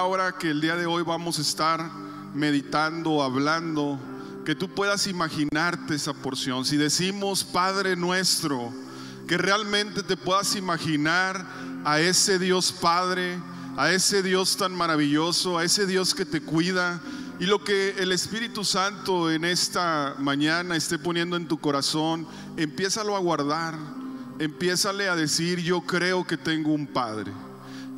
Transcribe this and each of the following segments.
Ahora que el día de hoy vamos a estar meditando, hablando, que tú puedas imaginarte esa porción. Si decimos Padre nuestro, que realmente te puedas imaginar a ese Dios Padre, a ese Dios tan maravilloso, a ese Dios que te cuida. Y lo que el Espíritu Santo en esta mañana esté poniendo en tu corazón, empiézalo a guardar, empiézale a decir, yo creo que tengo un Padre.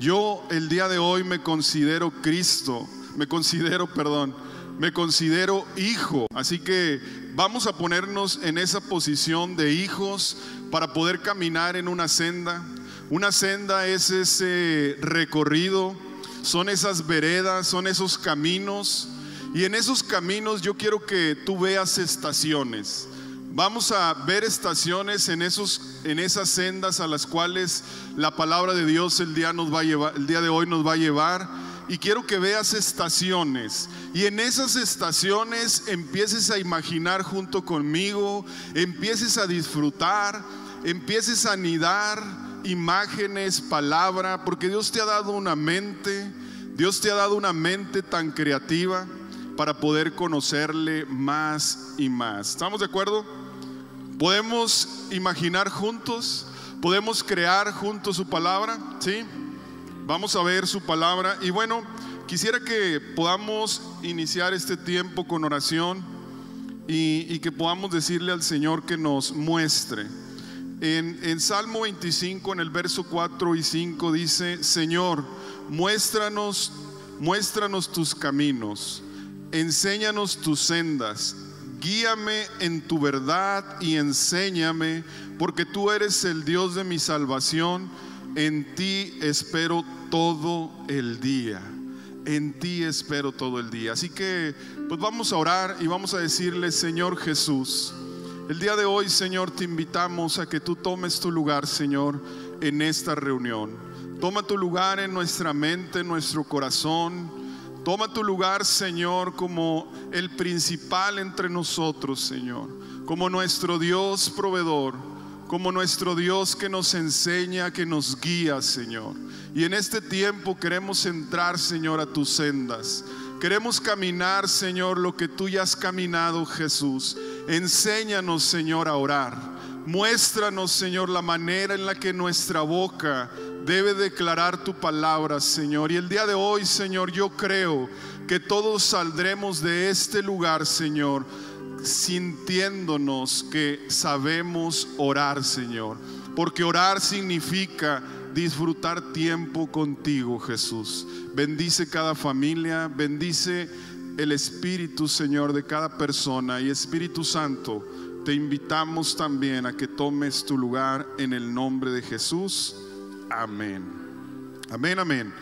Yo el día de hoy me considero Cristo, me considero, perdón, me considero hijo. Así que vamos a ponernos en esa posición de hijos para poder caminar en una senda. Una senda es ese recorrido, son esas veredas, son esos caminos. Y en esos caminos yo quiero que tú veas estaciones. Vamos a ver estaciones en, esos, en esas sendas a las cuales la palabra de Dios el día, nos va a llevar, el día de hoy nos va a llevar. Y quiero que veas estaciones. Y en esas estaciones empieces a imaginar junto conmigo, empieces a disfrutar, empieces a anidar imágenes, palabra, porque Dios te ha dado una mente, Dios te ha dado una mente tan creativa para poder conocerle más y más. ¿Estamos de acuerdo? ¿Podemos imaginar juntos? ¿Podemos crear juntos su palabra? ¿Sí? Vamos a ver su palabra. Y bueno, quisiera que podamos iniciar este tiempo con oración y, que podamos decirle al Señor que nos muestre. En, en Salmo 25, en el verso 4 y 5 dice, Señor, muéstranos, muéstranos tus caminos, enséñanos tus sendas guíame en tu verdad y enséñame, porque tú eres el Dios de mi salvación, en ti espero todo el día. En ti espero todo el día. Así que pues vamos a orar y vamos a decirle, Señor Jesús, el día de hoy, Señor, te invitamos a que tú tomes tu lugar, Señor, en esta reunión. Toma tu lugar en nuestra mente, en nuestro corazón. Toma tu lugar, Señor, como el principal entre nosotros, Señor, como nuestro Dios proveedor, como nuestro Dios que nos enseña, que nos guía, Señor. Y en este tiempo queremos entrar, Señor, a tus sendas. Queremos caminar, Señor, lo que tú ya has caminado, Jesús. Enséñanos, Señor, a orar. Muéstranos, Señor, la manera en la que nuestra boca debe declarar tu palabra, Señor. Y el día de hoy, Señor, yo creo que todos saldremos de este lugar, Señor, sintiéndonos que sabemos orar, Señor. Porque orar significa disfrutar tiempo contigo, Jesús. Bendice cada familia, bendice el Espíritu, Señor, de cada persona. Y Espíritu Santo, te invitamos también a que tomes tu lugar en el nombre de Jesús. Amén. Amén, amén.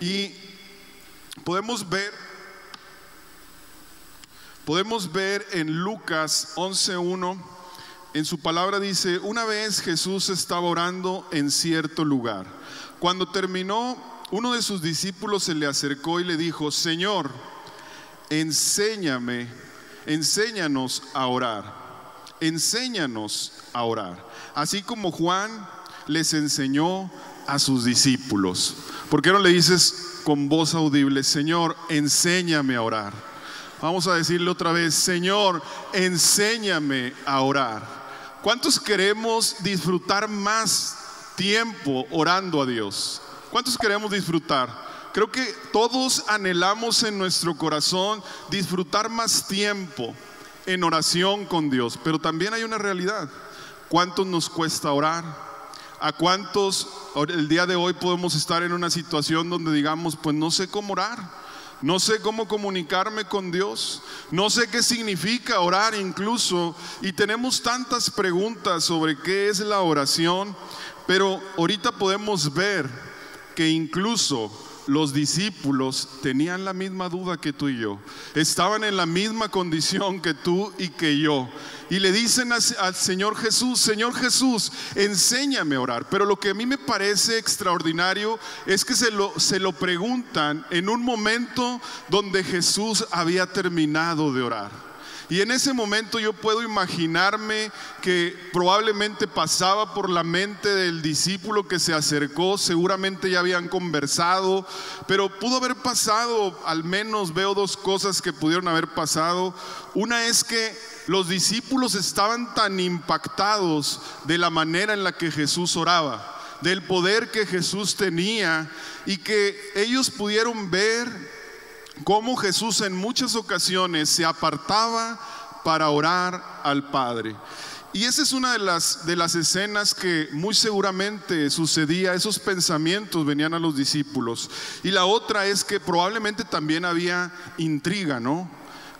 Y podemos ver, podemos ver en Lucas 11.1, en su palabra dice, una vez Jesús estaba orando en cierto lugar. Cuando terminó, uno de sus discípulos se le acercó y le dijo, Señor, enséñame, enséñanos a orar, enséñanos a orar. Así como Juan les enseñó a sus discípulos. ¿Por qué no le dices con voz audible, Señor, enséñame a orar? Vamos a decirle otra vez, Señor, enséñame a orar. ¿Cuántos queremos disfrutar más tiempo orando a Dios? ¿Cuántos queremos disfrutar? Creo que todos anhelamos en nuestro corazón disfrutar más tiempo en oración con Dios, pero también hay una realidad. ¿Cuántos nos cuesta orar? ¿A cuántos el día de hoy podemos estar en una situación donde digamos, pues no sé cómo orar? No sé cómo comunicarme con Dios. No sé qué significa orar incluso. Y tenemos tantas preguntas sobre qué es la oración. Pero ahorita podemos ver que incluso los discípulos tenían la misma duda que tú y yo. Estaban en la misma condición que tú y que yo. Y le dicen al Señor Jesús, Señor Jesús, enséñame a orar. Pero lo que a mí me parece extraordinario es que se lo, se lo preguntan en un momento donde Jesús había terminado de orar. Y en ese momento yo puedo imaginarme que probablemente pasaba por la mente del discípulo que se acercó, seguramente ya habían conversado, pero pudo haber pasado, al menos veo dos cosas que pudieron haber pasado. Una es que los discípulos estaban tan impactados de la manera en la que Jesús oraba del poder que Jesús tenía y que ellos pudieron ver cómo Jesús en muchas ocasiones se apartaba para orar al Padre. Y esa es una de las, de las escenas que muy seguramente sucedía, esos pensamientos venían a los discípulos. Y la otra es que probablemente también había intriga, ¿no?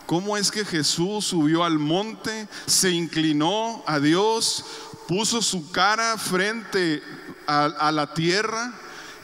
¿Cómo es que Jesús subió al monte, se inclinó a Dios, puso su cara frente a, la tierra.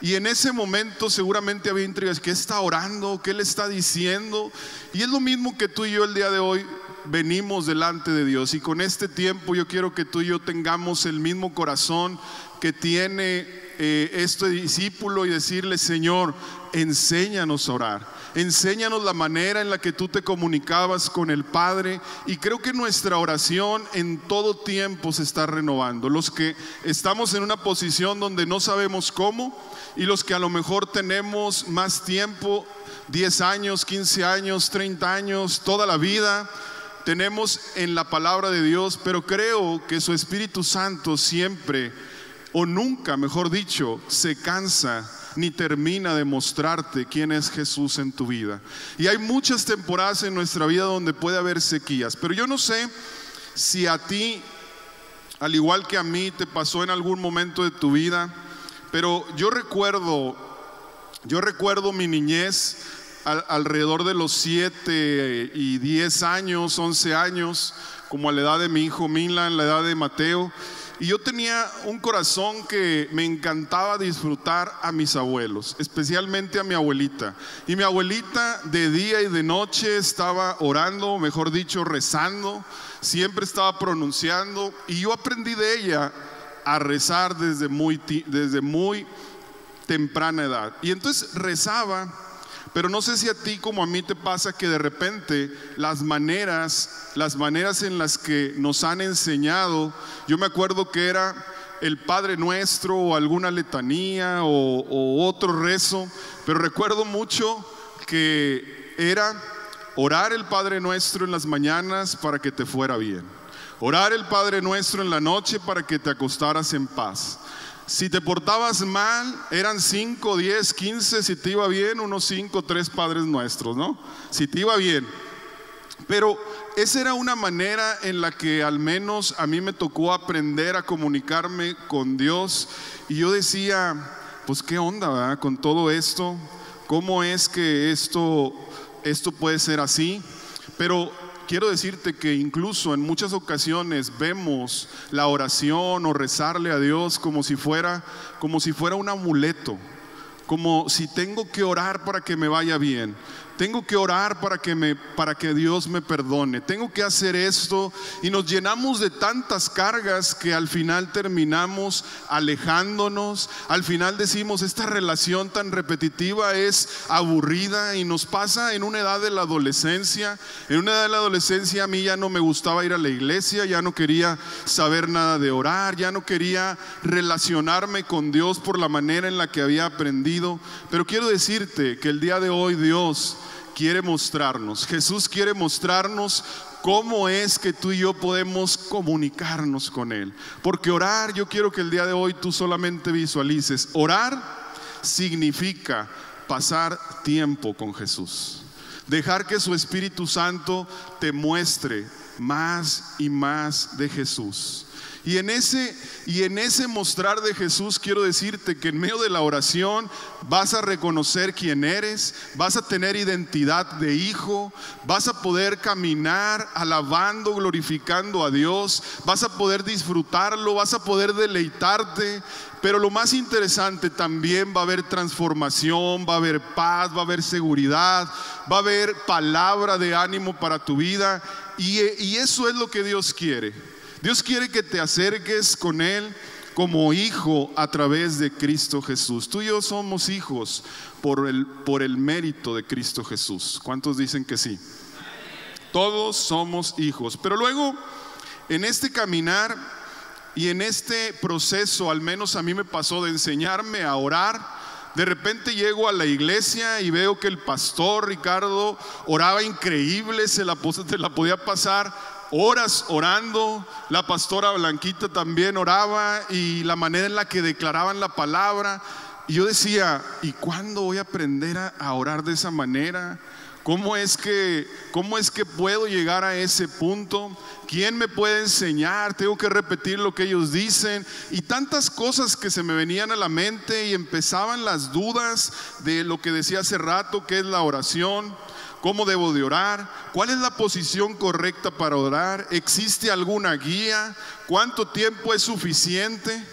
Y en ese momento seguramente había intrigas. ¿Qué está orando? ¿Qué le está diciendo? Y es lo mismo que tú y yo el día de hoy venimos delante de Dios. Y con este tiempo yo quiero que tú y yo tengamos el mismo corazón que tiene eh, este discípulo y decirle, Señor, enséñanos a orar. Enséñanos la manera en la que tú te comunicabas con el Padre y creo que nuestra oración en todo tiempo se está renovando. Los que estamos en una posición donde no sabemos cómo y los que a lo mejor tenemos más tiempo, 10 años, 15 años, 30 años, toda la vida, tenemos en la palabra de Dios, pero creo que su Espíritu Santo siempre, o nunca, mejor dicho, se cansa ni termina de mostrarte quién es Jesús en tu vida. Y hay muchas temporadas en nuestra vida donde puede haber sequías, pero yo no sé si a ti, al igual que a mí, te pasó en algún momento de tu vida, pero yo recuerdo, yo recuerdo mi niñez alrededor de los 7 y 10 años, 11 años, como a la edad de mi hijo Mila, en la edad de Mateo. Y yo tenía un corazón que me encantaba disfrutar a mis abuelos, especialmente a mi abuelita. Y mi abuelita de día y de noche estaba orando, mejor dicho, rezando, siempre estaba pronunciando. Y yo aprendí de ella a rezar desde muy, desde muy temprana edad. Y entonces rezaba pero no sé si a ti como a mí te pasa que de repente las maneras, las maneras en las que nos han enseñado, yo me acuerdo que era el Padre Nuestro o alguna letanía o, otro rezo, pero recuerdo mucho que era orar el Padre Nuestro en las mañanas para que te fuera bien. Orar el Padre Nuestro en la noche para que te acostaras en paz. Si te portabas mal, eran 5, 10, 15, si te iba bien, unos 5, 3 padres nuestros, ¿no? Si te iba bien. Pero esa era una manera en la que al menos a mí me tocó aprender a comunicarme con Dios. Y yo decía, pues qué onda, ¿verdad? Con todo esto, ¿cómo es que esto, esto puede ser así? Pero quiero decirte que incluso en muchas ocasiones vemos la oración o rezarle a Dios como si fuera como si fuera un amuleto, como si tengo que orar para que me vaya bien. Tengo que orar para que, me, para que Dios me perdone. Tengo que hacer esto. Y nos llenamos de tantas cargas que al final terminamos alejándonos. Al final decimos, esta relación tan repetitiva es aburrida y nos pasa en una edad de la adolescencia. En una edad de la adolescencia a mí ya no me gustaba ir a la iglesia, ya no quería saber nada de orar, ya no quería relacionarme con Dios por la manera en la que había aprendido. Pero quiero decirte que el día de hoy Dios quiere mostrarnos, Jesús quiere mostrarnos cómo es que tú y yo podemos comunicarnos con Él. Porque orar, yo quiero que el día de hoy tú solamente visualices, orar significa pasar tiempo con Jesús. Dejar que su Espíritu Santo te muestre más y más de Jesús. Y en ese y en ese mostrar de Jesús quiero decirte que en medio de la oración vas a reconocer quién eres, vas a tener identidad de hijo, vas a poder caminar alabando, glorificando a Dios, vas a poder disfrutarlo, vas a poder deleitarte, pero lo más interesante también va a haber transformación, va a haber paz, va a haber seguridad, va a haber palabra de ánimo para tu vida y, y eso es lo que Dios quiere. Dios quiere que te acerques con Él como hijo a través de Cristo Jesús. Tú y yo somos hijos por el, por el mérito de Cristo Jesús. ¿Cuántos dicen que sí? Todos somos hijos. Pero luego, en este caminar y en este proceso, al menos a mí me pasó de enseñarme a orar, de repente llego a la iglesia y veo que el pastor Ricardo oraba increíble, se la, se la podía pasar horas orando, la pastora Blanquita también oraba y la manera en la que declaraban la palabra. Y yo decía, ¿y cuándo voy a aprender a, orar de esa manera? ¿Cómo es, que, ¿Cómo es que puedo llegar a ese punto? ¿Quién me puede enseñar? Tengo que repetir lo que ellos dicen. Y tantas cosas que se me venían a la mente y empezaban las dudas de lo que decía hace rato, que es la oración. ¿Cómo debo de orar? ¿Cuál es la posición correcta para orar? ¿Existe alguna guía? ¿Cuánto tiempo es suficiente?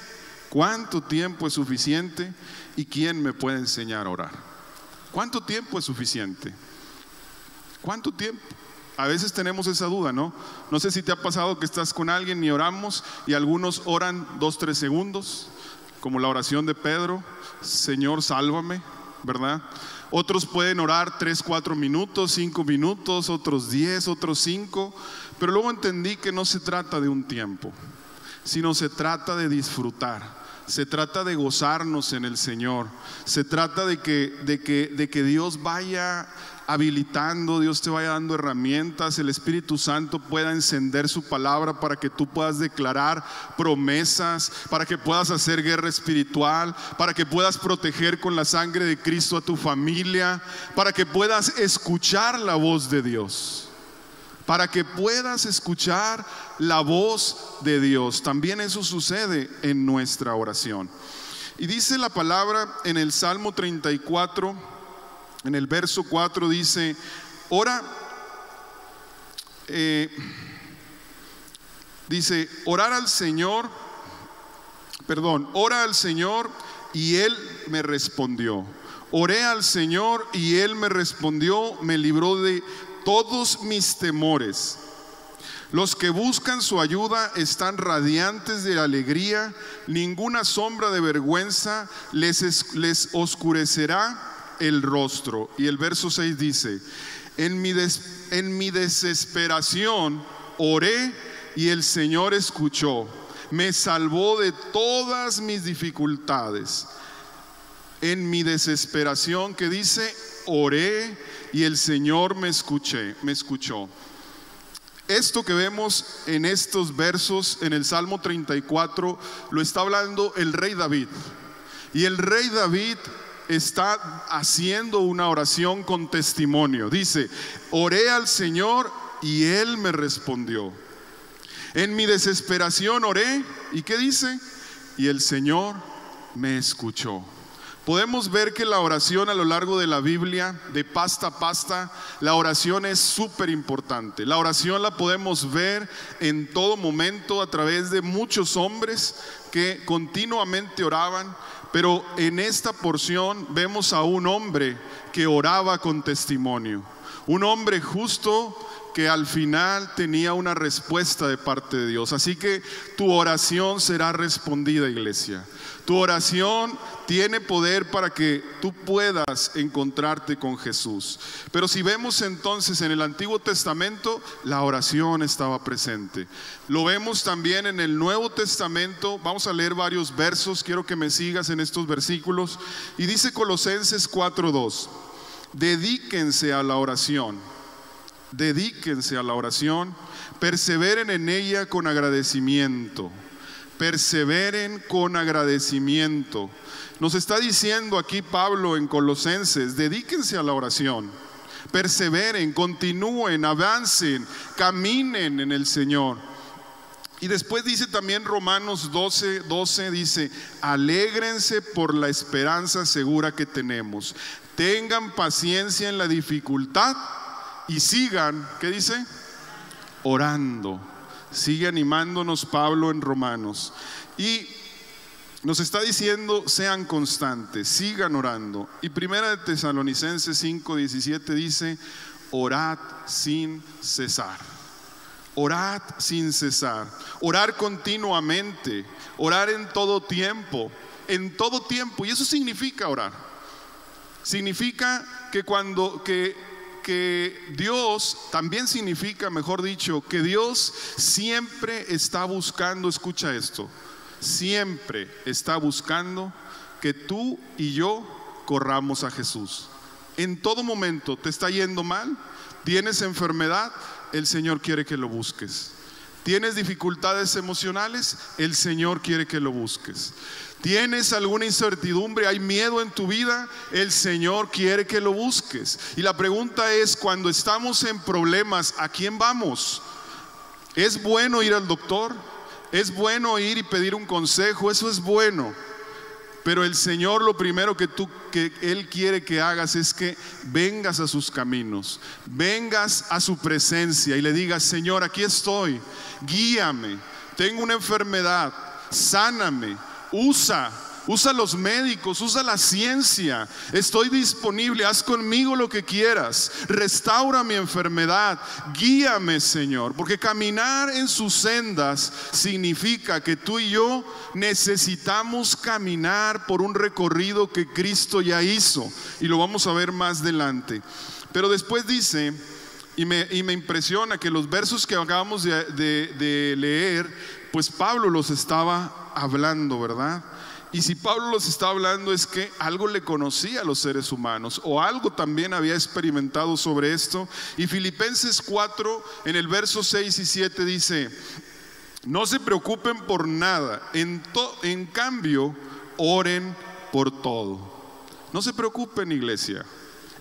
¿Cuánto tiempo es suficiente? ¿Y quién me puede enseñar a orar? ¿Cuánto tiempo es suficiente? ¿Cuánto tiempo? A veces tenemos esa duda, ¿no? No sé si te ha pasado que estás con alguien y oramos y algunos oran dos, tres segundos, como la oración de Pedro, Señor, sálvame, ¿verdad? Otros pueden orar 3, 4 minutos, 5 minutos, otros 10, otros 5. Pero luego entendí que no se trata de un tiempo, sino se trata de disfrutar. Se trata de gozarnos en el Señor. Se trata de que, de que, de que Dios vaya habilitando, Dios te vaya dando herramientas, el Espíritu Santo pueda encender su palabra para que tú puedas declarar promesas, para que puedas hacer guerra espiritual, para que puedas proteger con la sangre de Cristo a tu familia, para que puedas escuchar la voz de Dios. Para que puedas escuchar la voz de Dios. También eso sucede en nuestra oración. Y dice la palabra en el Salmo 34, en el verso 4 dice, ora, eh, dice, orar al Señor, perdón, ora al Señor y Él me respondió. Oré al Señor y Él me respondió, me libró de todos mis temores. Los que buscan su ayuda están radiantes de alegría, ninguna sombra de vergüenza les, les oscurecerá el rostro. Y el verso 6 dice, en mi, en mi desesperación oré y el Señor escuchó, me salvó de todas mis dificultades. En mi desesperación que dice, oré y el Señor me escuché, me escuchó. Esto que vemos en estos versos en el Salmo 34 lo está hablando el rey David. Y el rey David está haciendo una oración con testimonio. Dice, oré al Señor y Él me respondió. En mi desesperación oré y ¿qué dice? Y el Señor me escuchó. Podemos ver que la oración a lo largo de la Biblia, de pasta a pasta, la oración es súper importante. La oración la podemos ver en todo momento a través de muchos hombres que continuamente oraban, pero en esta porción vemos a un hombre que oraba con testimonio, un hombre justo que al final tenía una respuesta de parte de Dios. Así que tu oración será respondida, iglesia. Tu oración tiene poder para que tú puedas encontrarte con Jesús. Pero si vemos entonces en el Antiguo Testamento, la oración estaba presente. Lo vemos también en el Nuevo Testamento. Vamos a leer varios versos. Quiero que me sigas en estos versículos. Y dice Colosenses 4:2. Dedíquense a la oración. Dedíquense a la oración. Perseveren en ella con agradecimiento perseveren con agradecimiento. Nos está diciendo aquí Pablo en Colosenses, dedíquense a la oración, perseveren, continúen, avancen, caminen en el Señor. Y después dice también Romanos 12, 12, dice, alégrense por la esperanza segura que tenemos. Tengan paciencia en la dificultad y sigan, ¿qué dice? Orando. Sigue animándonos Pablo en Romanos. Y nos está diciendo, sean constantes, sigan orando. Y primera de Tesalonicenses 5, 17 dice, orad sin cesar. Orad sin cesar. Orar continuamente. Orar en todo tiempo. En todo tiempo. Y eso significa orar. Significa que cuando, que que Dios también significa, mejor dicho, que Dios siempre está buscando, escucha esto, siempre está buscando que tú y yo corramos a Jesús. En todo momento te está yendo mal, tienes enfermedad, el Señor quiere que lo busques. ¿Tienes dificultades emocionales? El Señor quiere que lo busques. ¿Tienes alguna incertidumbre? ¿Hay miedo en tu vida? El Señor quiere que lo busques. Y la pregunta es, cuando estamos en problemas, ¿a quién vamos? ¿Es bueno ir al doctor? ¿Es bueno ir y pedir un consejo? Eso es bueno. Pero el Señor lo primero que tú que él quiere que hagas es que vengas a sus caminos, vengas a su presencia y le digas, "Señor, aquí estoy. Guíame. Tengo una enfermedad. Sáname. Usa Usa los médicos, usa la ciencia. Estoy disponible, haz conmigo lo que quieras. Restaura mi enfermedad. Guíame, Señor. Porque caminar en sus sendas significa que tú y yo necesitamos caminar por un recorrido que Cristo ya hizo. Y lo vamos a ver más adelante. Pero después dice, y me, impresiona que los versos que acabamos de, de leer, pues Pablo los estaba hablando, ¿verdad? Y si Pablo los está hablando es que algo le conocía a los seres humanos o algo también había experimentado sobre esto. Y Filipenses 4 en el verso 6 y 7 dice, no se preocupen por nada, en, cambio oren por todo. No se preocupen iglesia.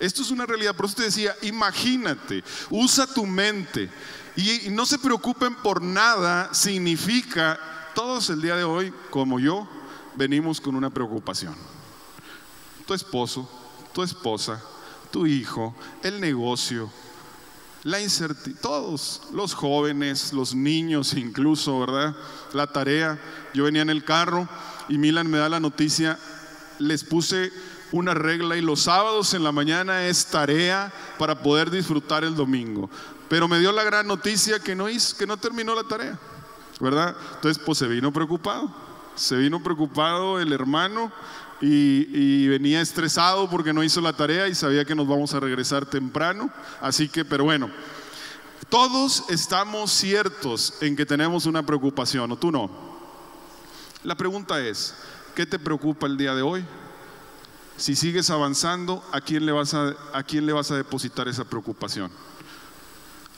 Esto es una realidad. Por eso te decía, imagínate, usa tu mente. Y no se preocupen por nada significa, todos el día de hoy, como yo, venimos con una preocupación. Tu esposo, tu esposa, tu hijo, el negocio, la incertidumbre, todos, los jóvenes, los niños incluso, ¿verdad? La tarea. Yo venía en el carro y Milan me da la noticia, les puse una regla y los sábados en la mañana es tarea para poder disfrutar el domingo. Pero me dio la gran noticia que no hizo, que no terminó la tarea, ¿verdad? Entonces, pues se vino preocupado. Se vino preocupado el hermano y, venía estresado porque no hizo la tarea y sabía que nos vamos a regresar temprano. Así que, pero bueno, todos estamos ciertos en que tenemos una preocupación, o tú no. La pregunta es, ¿qué te preocupa el día de hoy? Si sigues avanzando, ¿a quién le vas a, a, quién le vas a depositar esa preocupación?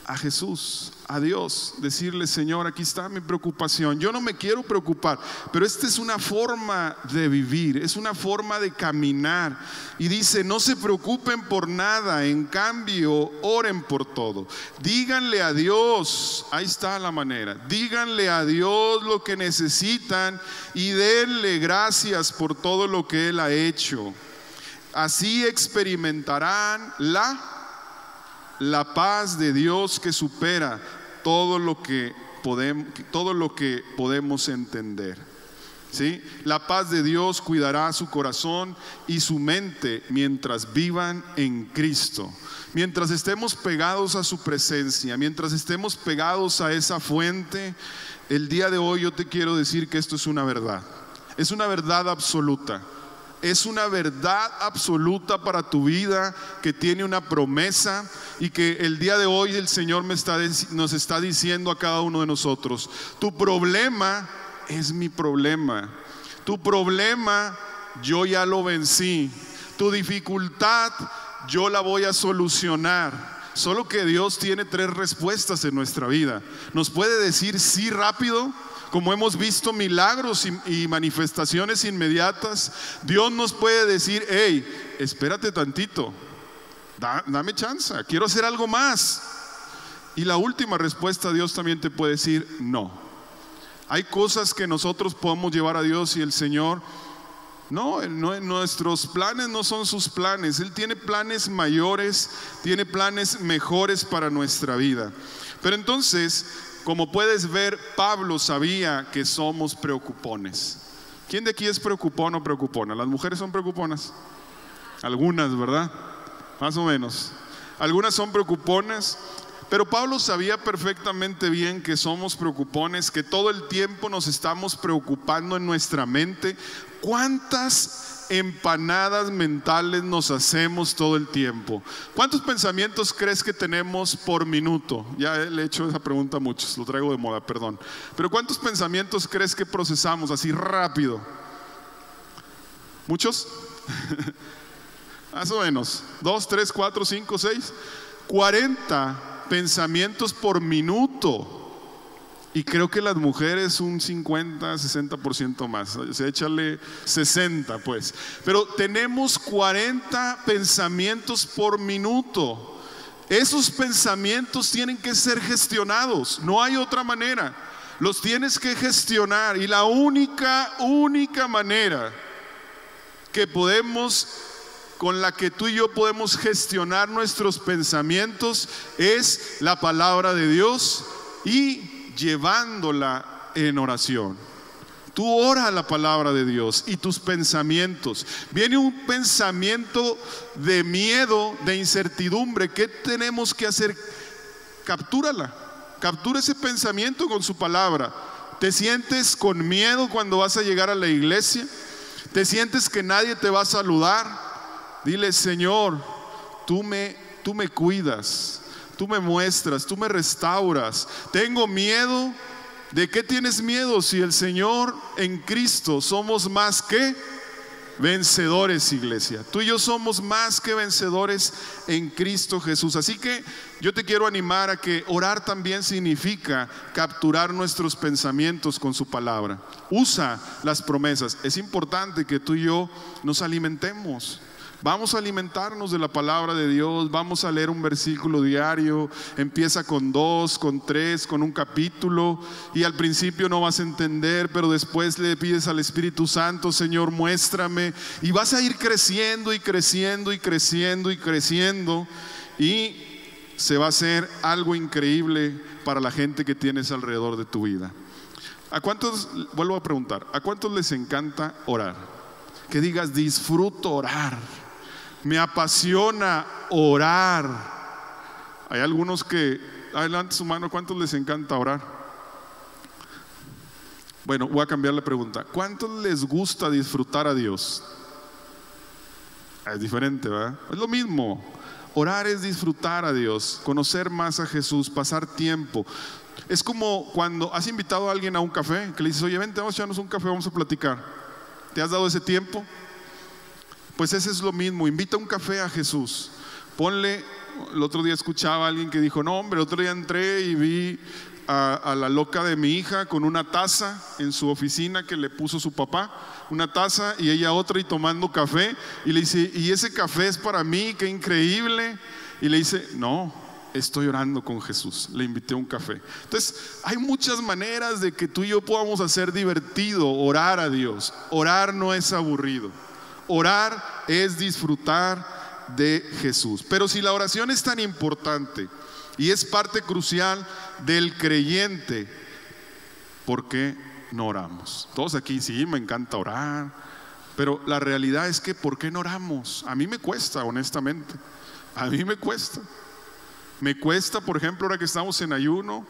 A Jesús, a Dios, decirle, Señor, aquí está mi preocupación. Yo no me quiero preocupar, pero esta es una forma de vivir, es una forma de caminar. Y dice, no se preocupen por nada, en cambio, oren por todo. Díganle a Dios, ahí está la manera, díganle a Dios lo que necesitan y denle gracias por todo lo que Él ha hecho. Así experimentarán la la paz de Dios que supera todo lo que podemos, todo lo que podemos entender. ¿Sí? La paz de Dios cuidará su corazón y su mente mientras vivan en Cristo. Mientras estemos pegados a su presencia, mientras estemos pegados a esa fuente, el día de hoy yo te quiero decir que esto es una verdad. Es una verdad absoluta es una verdad absoluta para tu vida que tiene una promesa y que el día de hoy el Señor nos está diciendo a cada uno de nosotros, tu problema es mi problema, tu problema yo ya lo vencí, tu dificultad yo la voy a solucionar. Solo que Dios tiene tres respuestas en nuestra vida. Nos puede decir sí rápido, como hemos visto milagros y, manifestaciones inmediatas, Dios nos puede decir, hey, espérate tantito, dame chance, quiero hacer algo más. Y la última respuesta, Dios también te puede decir, no. Hay cosas que nosotros podemos llevar a Dios y el Señor no, no, nuestros planes no son sus planes. Él tiene planes mayores, tiene planes mejores para nuestra vida. Pero entonces, como puedes ver, Pablo sabía que somos preocupones. ¿Quién de aquí es preocupón o preocupona? ¿Las mujeres son preocuponas? Algunas, ¿verdad? Más o menos. Algunas son preocuponas, pero Pablo sabía perfectamente bien que somos preocupones, que todo el tiempo nos estamos preocupando en nuestra mente. ¿Cuántas empanadas mentales nos hacemos todo el tiempo? ¿Cuántos pensamientos crees que tenemos por minuto? Ya le he hecho esa pregunta a muchos, lo traigo de moda, perdón. Pero ¿cuántos pensamientos crees que procesamos así rápido? ¿Muchos? Más o menos. ¿Dos, tres, cuatro, cinco, seis? Cuarenta pensamientos por minuto. Y creo que las mujeres un 50, 60% más. O sea, échale 60 pues. Pero tenemos 40 pensamientos por minuto. Esos pensamientos tienen que ser gestionados. No hay otra manera. Los tienes que gestionar. Y la única, única manera que podemos con la que tú y yo podemos gestionar nuestros pensamientos es la palabra de Dios y llevándola en oración. Tú ora la palabra de Dios y tus pensamientos. Viene un pensamiento de miedo, de incertidumbre. ¿Qué tenemos que hacer? Captúrala. Captura ese pensamiento con su palabra. ¿Te sientes con miedo cuando vas a llegar a la iglesia? ¿Te sientes que nadie te va a saludar? Dile, Señor, tú me, tú me cuidas, tú me muestras, tú me restauras. Tengo miedo. ¿De qué tienes miedo si el Señor en Cristo somos más que vencedores, iglesia? Tú y yo somos más que vencedores en Cristo Jesús. Así que yo te quiero animar a que orar también significa capturar nuestros pensamientos con su palabra. Usa las promesas. Es importante que tú y yo nos alimentemos. Vamos a alimentarnos de la palabra de Dios, vamos a leer un versículo diario, empieza con dos, con tres, con un capítulo y al principio no vas a entender, pero después le pides al Espíritu Santo, Señor, muéstrame y vas a ir creciendo y creciendo y creciendo y creciendo y se va a hacer algo increíble para la gente que tienes alrededor de tu vida. ¿A cuántos, vuelvo a preguntar, ¿a cuántos les encanta orar? Que digas, disfruto orar me apasiona orar. Hay algunos que, adelante su mano, ¿cuántos les encanta orar? Bueno, voy a cambiar la pregunta. ¿Cuántos les gusta disfrutar a Dios? Es diferente, ¿verdad? Es lo mismo. Orar es disfrutar a Dios, conocer más a Jesús, pasar tiempo. Es como cuando has invitado a alguien a un café, que le dices, oye, vente, vamos a echarnos un café, vamos a platicar. ¿Te has dado ese tiempo? Pues ese es lo mismo, invita un café a Jesús. Ponle, el otro día escuchaba a alguien que dijo, no hombre, el otro día entré y vi a, la loca de mi hija con una taza en su oficina que le puso su papá, una taza y ella otra y tomando café. Y le dice, y ese café es para mí, qué increíble. Y le dice, no, estoy orando con Jesús. Le invité a un café. Entonces, hay muchas maneras de que tú y yo podamos hacer divertido, orar a Dios. Orar no es aburrido. Orar es disfrutar de Jesús. Pero si la oración es tan importante y es parte crucial del creyente, ¿por qué no oramos? Todos aquí sí, me encanta orar, pero la realidad es que ¿por qué no oramos? A mí me cuesta, honestamente. A mí me cuesta. Me cuesta, por ejemplo, ahora que estamos en ayuno,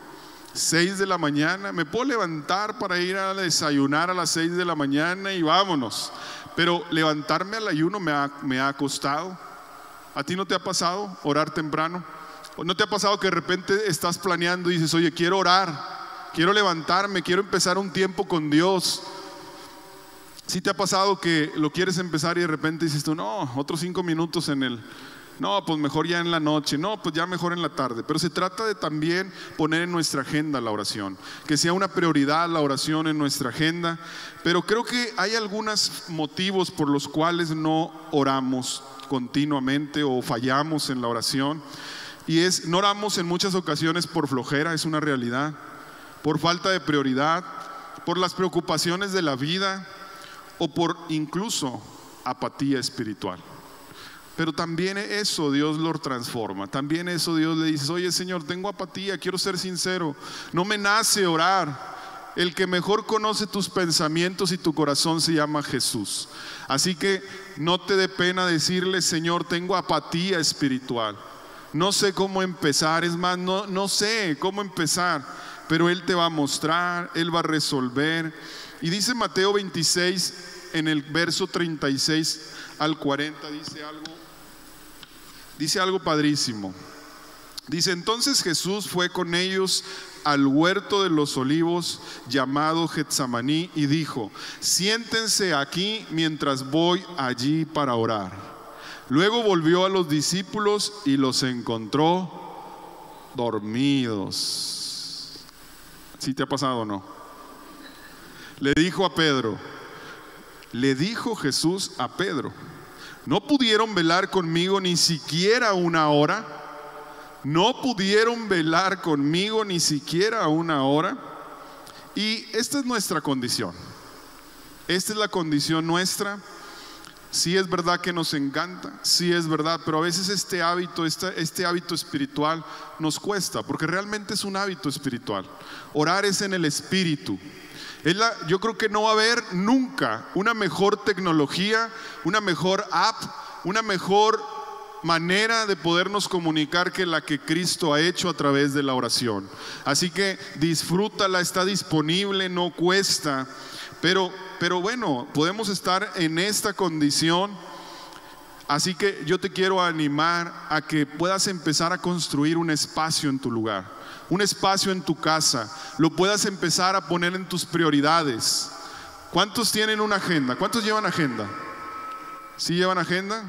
6 de la mañana, me puedo levantar para ir a desayunar a las 6 de la mañana y vámonos. Pero levantarme al ayuno me ha, me ha costado. ¿A ti no te ha pasado orar temprano? ¿No te ha pasado que de repente estás planeando y dices, oye, quiero orar, quiero levantarme, quiero empezar un tiempo con Dios? Si te ha pasado que lo quieres empezar y de repente dices tú, no, otros cinco minutos en el, no, pues mejor ya en la noche, no, pues ya mejor en la tarde. Pero se trata de también poner en nuestra agenda la oración, que sea una prioridad la oración en nuestra agenda. Pero creo que hay algunos motivos por los cuales no oramos continuamente o fallamos en la oración. Y es, no oramos en muchas ocasiones por flojera, es una realidad, por falta de prioridad, por las preocupaciones de la vida o por incluso apatía espiritual. Pero también eso Dios lo transforma. También eso Dios le dice, oye Señor, tengo apatía, quiero ser sincero. No me nace orar. El que mejor conoce tus pensamientos y tu corazón se llama Jesús. Así que no te dé pena decirle, Señor, tengo apatía espiritual. No sé cómo empezar. Es más, no, no sé cómo empezar. Pero Él te va a mostrar, Él va a resolver. Y dice Mateo 26, en el verso 36 al 40 dice algo, dice algo padrísimo. Dice, entonces Jesús fue con ellos al huerto de los olivos llamado Getsamaní y dijo, siéntense aquí mientras voy allí para orar. Luego volvió a los discípulos y los encontró dormidos. ¿Sí te ha pasado o no? Le dijo a Pedro, le dijo Jesús a Pedro, ¿no pudieron velar conmigo ni siquiera una hora? no pudieron velar conmigo ni siquiera una hora. Y esta es nuestra condición. Esta es la condición nuestra. Sí es verdad que nos encanta, sí es verdad, pero a veces este hábito, este, este hábito espiritual nos cuesta, porque realmente es un hábito espiritual. Orar es en el espíritu. Es la, yo creo que no va a haber nunca una mejor tecnología, una mejor app, una mejor manera de podernos comunicar que la que Cristo ha hecho a través de la oración. Así que disfrútala, está disponible, no cuesta, pero, pero bueno, podemos estar en esta condición. Así que yo te quiero animar a que puedas empezar a construir un espacio en tu lugar, un espacio en tu casa, lo puedas empezar a poner en tus prioridades. ¿Cuántos tienen una agenda? ¿Cuántos llevan agenda? ¿Sí llevan agenda?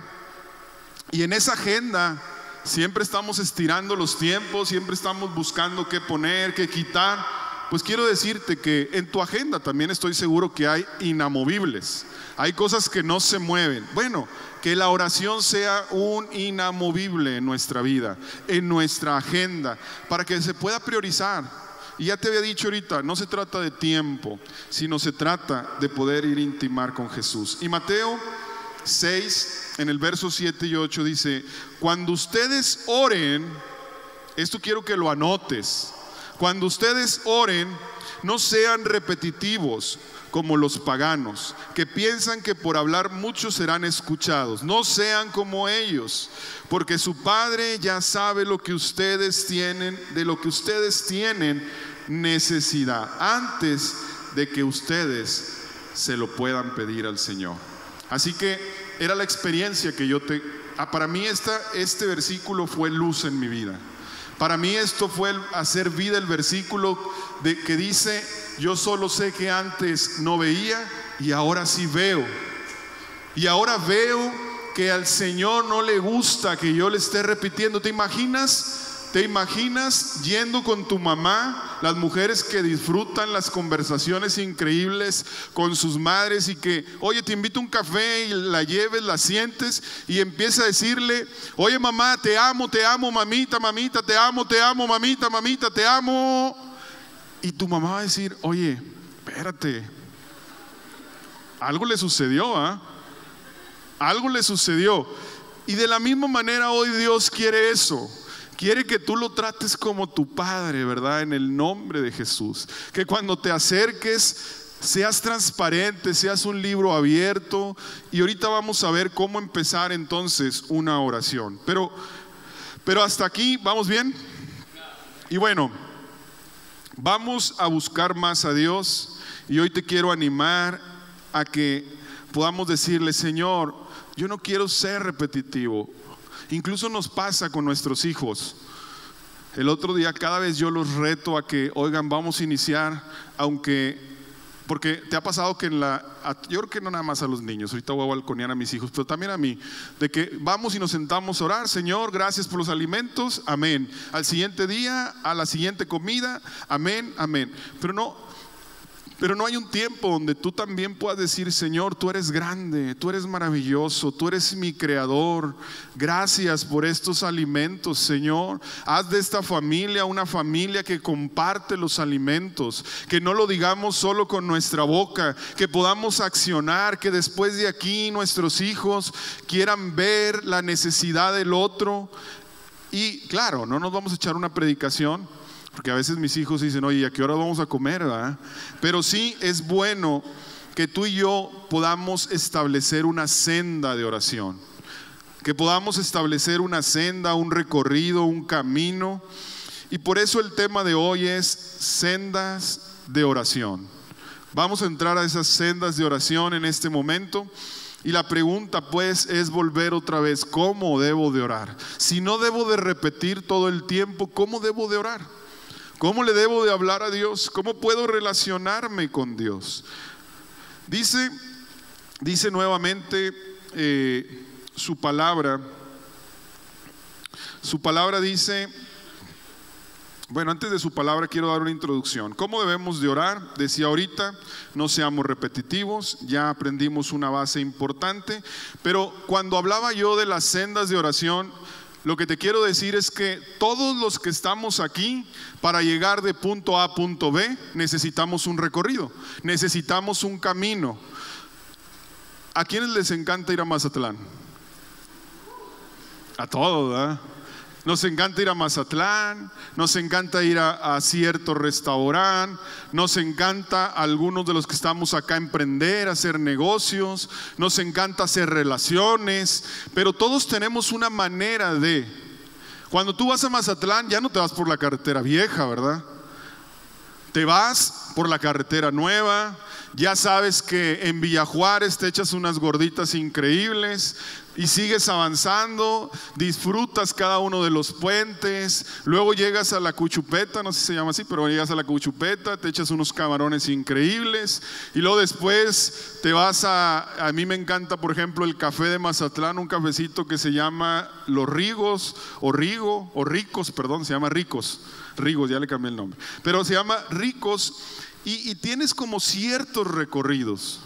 Y en esa agenda siempre estamos estirando los tiempos, siempre estamos buscando qué poner, qué quitar. Pues quiero decirte que en tu agenda también estoy seguro que hay inamovibles. Hay cosas que no se mueven. Bueno, que la oración sea un inamovible en nuestra vida, en nuestra agenda, para que se pueda priorizar. Y ya te había dicho ahorita, no se trata de tiempo, sino se trata de poder ir intimar con Jesús. Y Mateo 6, en el verso 7 y 8 dice, cuando ustedes oren, esto quiero que lo anotes, cuando ustedes oren, no sean repetitivos como los paganos, que piensan que por hablar mucho serán escuchados. No sean como ellos, porque su Padre ya sabe lo que ustedes tienen, de lo que ustedes tienen necesidad, antes de que ustedes se lo puedan pedir al Señor. Así que era la experiencia que yo te... Ah, para mí esta, este versículo fue luz en mi vida. Para mí esto fue hacer vida el versículo de, que dice, yo solo sé que antes no veía y ahora sí veo. Y ahora veo que al Señor no le gusta que yo le esté repitiendo. ¿Te imaginas? ¿Te imaginas yendo con tu mamá, las mujeres que disfrutan las conversaciones increíbles con sus madres y que, oye, te invito a un café y la lleves, la sientes y empieza a decirle, oye mamá, te amo, te amo, mamita, mamita, te amo, te amo, mamita, mamita, te amo. Y tu mamá va a decir, oye, espérate, algo le sucedió, ¿ah? Algo le sucedió. Y de la misma manera hoy Dios quiere eso quiere que tú lo trates como tu Padre, ¿verdad? En el nombre de Jesús. Que cuando te acerques seas transparente, seas un libro abierto. Y ahorita vamos a ver cómo empezar entonces una oración. Pero, pero hasta aquí, ¿vamos bien? Y bueno, vamos a buscar más a Dios. Y hoy te quiero animar a que podamos decirle, Señor, yo no quiero ser repetitivo. Incluso nos pasa con nuestros hijos. El otro día cada vez yo los reto a que, oigan, vamos a iniciar, aunque, porque te ha pasado que en la, yo creo que no nada más a los niños, ahorita voy a balconear a mis hijos, pero también a mí, de que vamos y nos sentamos a orar, Señor, gracias por los alimentos, amén. Al siguiente día, a la siguiente comida, amén, amén. Pero no, pero no hay un tiempo donde tú también puedas decir, Señor, tú eres grande, tú eres maravilloso, tú eres mi creador. Gracias por estos alimentos, Señor. Haz de esta familia una familia que comparte los alimentos, que no lo digamos solo con nuestra boca, que podamos accionar, que después de aquí nuestros hijos quieran ver la necesidad del otro. Y claro, no nos vamos a echar una predicación porque a veces mis hijos dicen, oye, ¿a qué hora vamos a comer? Pero sí es bueno que tú y yo podamos establecer una senda de oración. Que podamos establecer una senda, un recorrido, un camino. Y por eso el tema de hoy es sendas de oración. Vamos a entrar a esas sendas de oración en este momento. Y la pregunta pues es volver otra vez, ¿cómo debo de orar? Si no debo de repetir todo el tiempo, ¿cómo debo de orar? ¿Cómo le debo de hablar a Dios? ¿Cómo puedo relacionarme con Dios? Dice, dice nuevamente eh, su palabra, su palabra dice bueno, antes de su palabra quiero dar una introducción. ¿Cómo debemos de orar? Decía ahorita, no seamos repetitivos, ya aprendimos una base importante, pero cuando hablaba yo de las sendas de oración, lo que te quiero decir es que todos los que estamos aquí, para llegar de punto A a punto B, necesitamos un recorrido, necesitamos un camino. ¿A quiénes les encanta ir a Mazatlán? A todos, ¿verdad? Nos encanta ir a Mazatlán, nos encanta ir a, cierto restaurante, nos encanta algunos de los que estamos acá emprender, hacer negocios, nos encanta hacer relaciones, pero todos tenemos una manera de... Cuando tú vas a Mazatlán ya no te vas por la carretera vieja, ¿verdad? Te vas por la carretera nueva, ya sabes que en Villajuárez te echas unas gorditas increíbles, y sigues avanzando, disfrutas cada uno de los puentes, luego llegas a la cuchupeta, no sé si se llama así, pero llegas a la cuchupeta, te echas unos camarones increíbles y luego después te vas a, a mí me encanta por ejemplo el café de Mazatlán, un cafecito que se llama Los Rigos o Rigo, o Ricos, perdón, se llama Ricos, Rigos, ya le cambié el nombre, pero se llama Ricos y, y tienes como ciertos recorridos.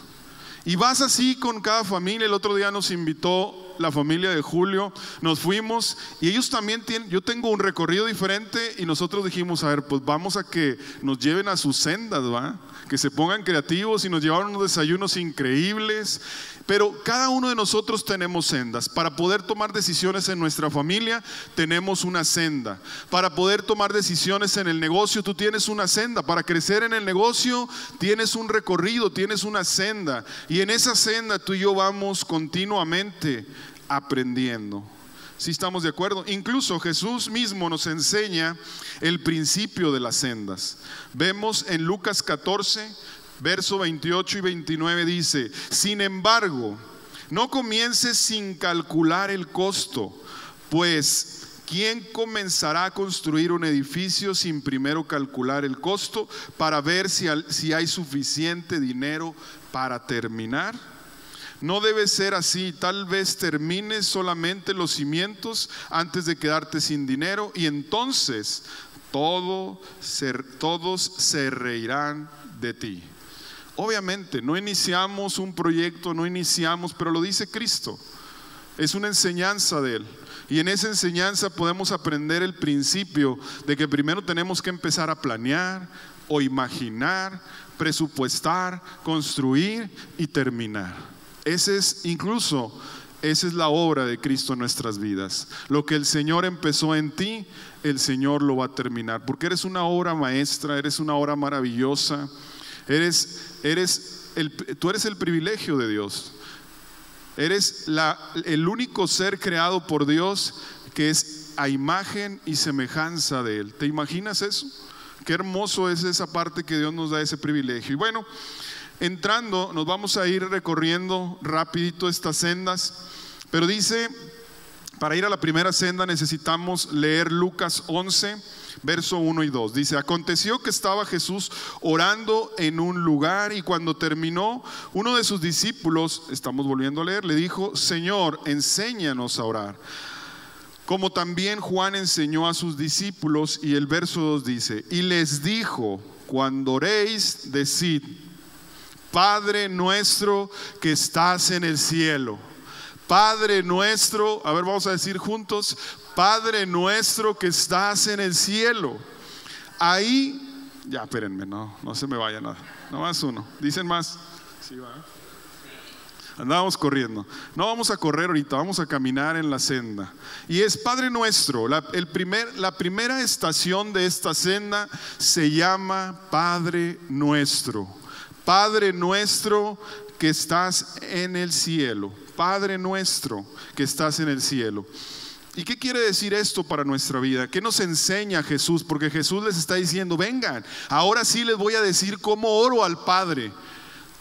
Y vas así con cada familia. El otro día nos invitó la familia de Julio, nos fuimos y ellos también tienen, yo tengo un recorrido diferente y nosotros dijimos, a ver, pues vamos a que nos lleven a sus sendas, ¿va? Que se pongan creativos y nos llevaron unos desayunos increíbles pero cada uno de nosotros tenemos sendas. Para poder tomar decisiones en nuestra familia, tenemos una senda. Para poder tomar decisiones en el negocio, tú tienes una senda. Para crecer en el negocio, tienes un recorrido, tienes una senda. Y en esa senda tú y yo vamos continuamente aprendiendo. Si estamos de acuerdo? Incluso Jesús mismo nos enseña el principio de las sendas. Vemos en Lucas 14, verso 28 y 29 dice, sin embargo, no comiences sin calcular el costo, pues ¿quién comenzará a construir un edificio sin primero calcular el costo para ver si, si hay suficiente dinero para terminar? No debe ser así, tal vez termines solamente los cimientos antes de quedarte sin dinero y entonces todo, todos se reirán de ti. Obviamente, no iniciamos un proyecto, no iniciamos, pero lo dice Cristo. Es una enseñanza de Él. Y en esa enseñanza podemos aprender el principio de que primero tenemos que empezar a planear o imaginar, presupuestar, construir y terminar. Ese es incluso, esa es la obra de Cristo en nuestras vidas. Lo que el Señor empezó en ti, el Señor lo va a terminar. Porque eres una obra maestra, eres una obra maravillosa. Eres, eres el, tú eres el privilegio de Dios. Eres el único ser creado por Dios que es a imagen y semejanza de Él. ¿Te imaginas eso? Qué hermoso es esa parte que Dios nos da ese privilegio. Y bueno, entrando, nos vamos a ir recorriendo rapidito estas sendas, pero dice, para ir a la primera senda necesitamos leer Lucas 11 verso 1 y 2. Dice, aconteció que estaba Jesús orando en un lugar y cuando terminó, uno de sus discípulos, estamos volviendo a leer, le dijo, Señor, enséñanos a orar. Como también Juan enseñó a sus discípulos y el verso 2 dice, y les dijo, cuando oréis, decid, Padre nuestro que estás en el cielo. Padre nuestro, a ver, vamos a decir juntos, Padre nuestro que estás en el cielo. Ahí, ya espérenme, no, no se me vaya nada. No más uno. Dicen más. Sí, va. Andábamos corriendo. No vamos a correr ahorita, vamos a caminar en la senda. Y es Padre nuestro. El primer, la primera estación de esta senda se llama Padre nuestro. Padre nuestro que estás en el cielo. Padre nuestro que estás en el cielo. ¿Y qué quiere decir esto para nuestra vida? ¿Qué nos enseña Jesús? Porque Jesús les está diciendo, vengan, ahora sí les voy a decir cómo oro al Padre.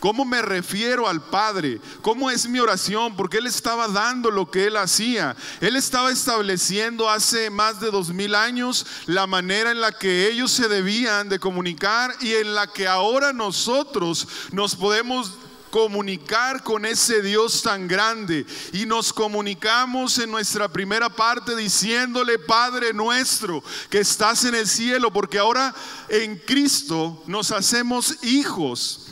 ¿Cómo me refiero al Padre? ¿Cómo es mi oración? Porque Él estaba dando lo que Él hacía. Él estaba estableciendo hace más de dos mil años la manera en la que ellos se debían de comunicar y en la que ahora nosotros nos podemos comunicar con ese Dios tan grande. Y nos comunicamos en nuestra primera parte diciéndole, Padre nuestro, que estás en el cielo, porque ahora en Cristo nos hacemos hijos.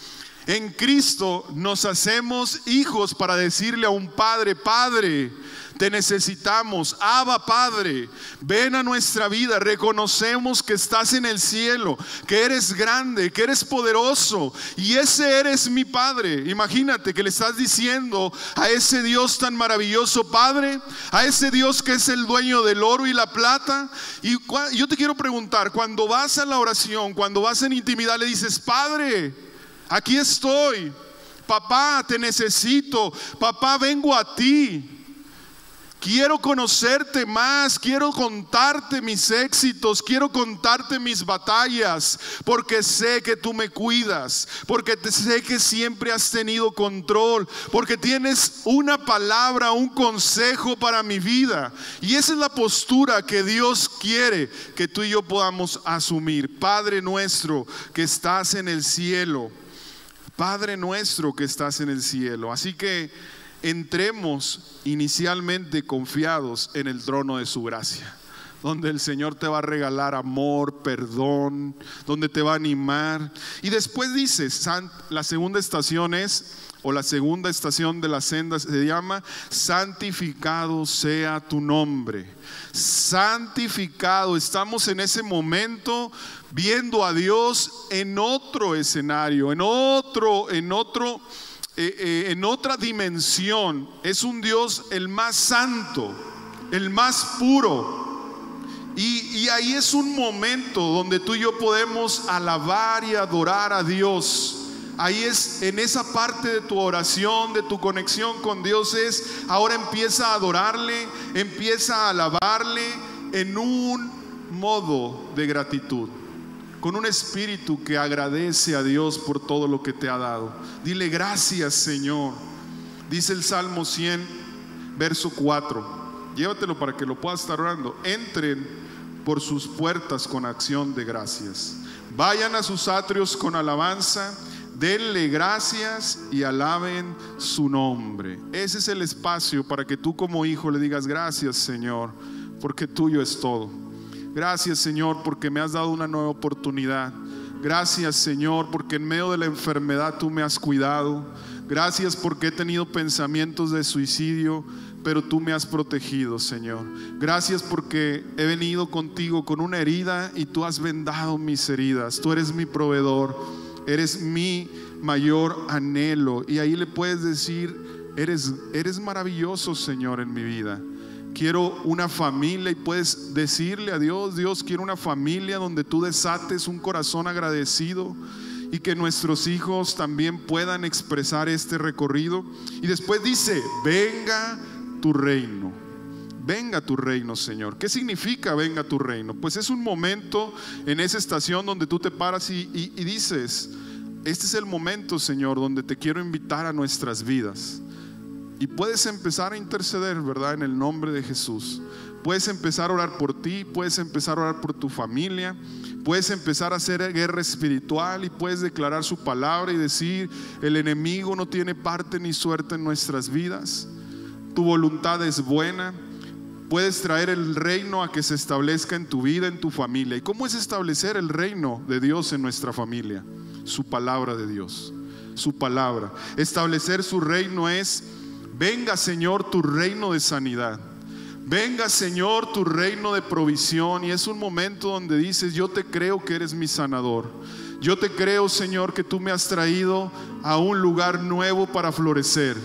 En Cristo nos hacemos hijos para decirle a un padre, Padre, te necesitamos. Abba Padre, ven a nuestra vida. Reconocemos que estás en el cielo, que eres grande, que eres poderoso. Y ese eres mi Padre. Imagínate que le estás diciendo a ese Dios tan maravilloso, Padre, a ese Dios que es el dueño del oro y la plata. Y yo te quiero preguntar, cuando vas a la oración, cuando vas en intimidad, le dices, Padre, Aquí estoy. Papá, te necesito. Papá, vengo a ti. Quiero conocerte más, quiero contarte mis éxitos, quiero contarte mis batallas, porque sé que tú me cuidas, porque sé que siempre has tenido control, porque tienes una palabra, un consejo para mi vida. Y esa es la postura que Dios quiere que tú y yo podamos asumir. Padre nuestro que estás en el cielo Padre nuestro que estás en el cielo. Así que entremos inicialmente confiados en el trono de su gracia, donde el Señor te va a regalar amor, perdón, donde te va a animar. Y después dice, la segunda estación es, o la segunda estación de la senda se llama, santificado sea tu nombre. Santificado, estamos en ese momento viendo a Dios en otro escenario, en otro, en otro, eh, eh, en otra dimensión. Es un Dios el más santo, el más puro. Y, y ahí es un momento donde tú y yo podemos alabar y adorar a Dios. Ahí es en esa parte de tu oración, de tu conexión con Dios es, ahora empieza a adorarle, empieza a alabarle en un modo de gratitud con un espíritu que agradece a Dios por todo lo que te ha dado. Dile gracias Señor. Dice el Salmo 100, verso 4. Llévatelo para que lo puedas estar orando. Entren por sus puertas con acción de gracias. Vayan a sus atrios con alabanza. Denle gracias y alaben su nombre. Ese es el espacio para que tú como hijo le digas gracias Señor, porque tuyo es todo. Gracias Señor porque me has dado una nueva oportunidad. Gracias Señor porque en medio de la enfermedad tú me has cuidado. Gracias porque he tenido pensamientos de suicidio, pero tú me has protegido, Señor. Gracias porque he venido contigo con una herida y tú has vendado mis heridas. Tú eres mi proveedor, eres mi mayor anhelo. Y ahí le puedes decir, eres, eres maravilloso, Señor, en mi vida quiero una familia y puedes decirle a Dios, Dios, quiero una familia donde tú desates un corazón agradecido y que nuestros hijos también puedan expresar este recorrido. Y después dice, venga tu reino. Venga tu reino, Señor. ¿Qué significa venga tu reino? Pues es un momento en esa estación donde tú te paras y, y dices, este es el momento, Señor, donde te quiero invitar a nuestras vidas. Y puedes empezar a interceder, ¿verdad? En el nombre de Jesús. Puedes empezar a orar por ti, puedes empezar a orar por tu familia, puedes empezar a hacer guerra espiritual y puedes declarar su palabra y decir, el enemigo no tiene parte ni suerte en nuestras vidas. Tu voluntad es buena. Puedes traer el reino a que se establezca en tu vida, en tu familia. ¿Y cómo es establecer el reino de Dios en nuestra familia? Su palabra de Dios, su palabra. Establecer su reino es Venga Señor tu reino de sanidad. Venga Señor tu reino de provisión. Y es un momento donde dices, yo te creo que eres mi sanador. Yo te creo Señor que tú me has traído a un lugar nuevo para florecer.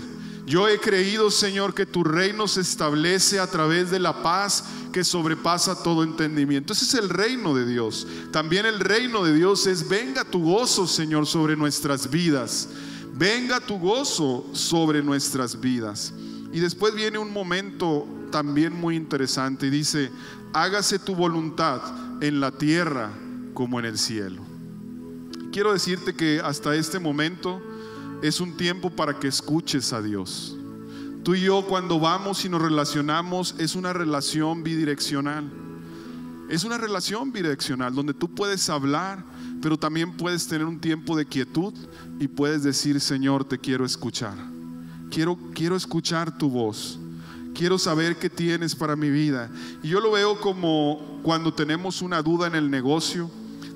Yo he creído, Señor, que tu reino se establece a través de la paz que sobrepasa todo entendimiento. Ese es el reino de Dios. También el reino de Dios es, venga tu gozo, Señor, sobre nuestras vidas venga tu gozo sobre nuestras vidas. Y después viene un momento también muy interesante y dice, hágase tu voluntad en la tierra como en el cielo. Quiero decirte que hasta este momento es un tiempo para que escuches a Dios. Tú y yo cuando vamos y nos relacionamos es una relación bidireccional. Es una relación bidireccional donde tú puedes hablar, pero también puedes tener un tiempo de quietud y puedes decir, Señor, te quiero escuchar. Quiero, quiero escuchar tu voz. Quiero saber qué tienes para mi vida. Y yo lo veo como cuando tenemos una duda en el negocio,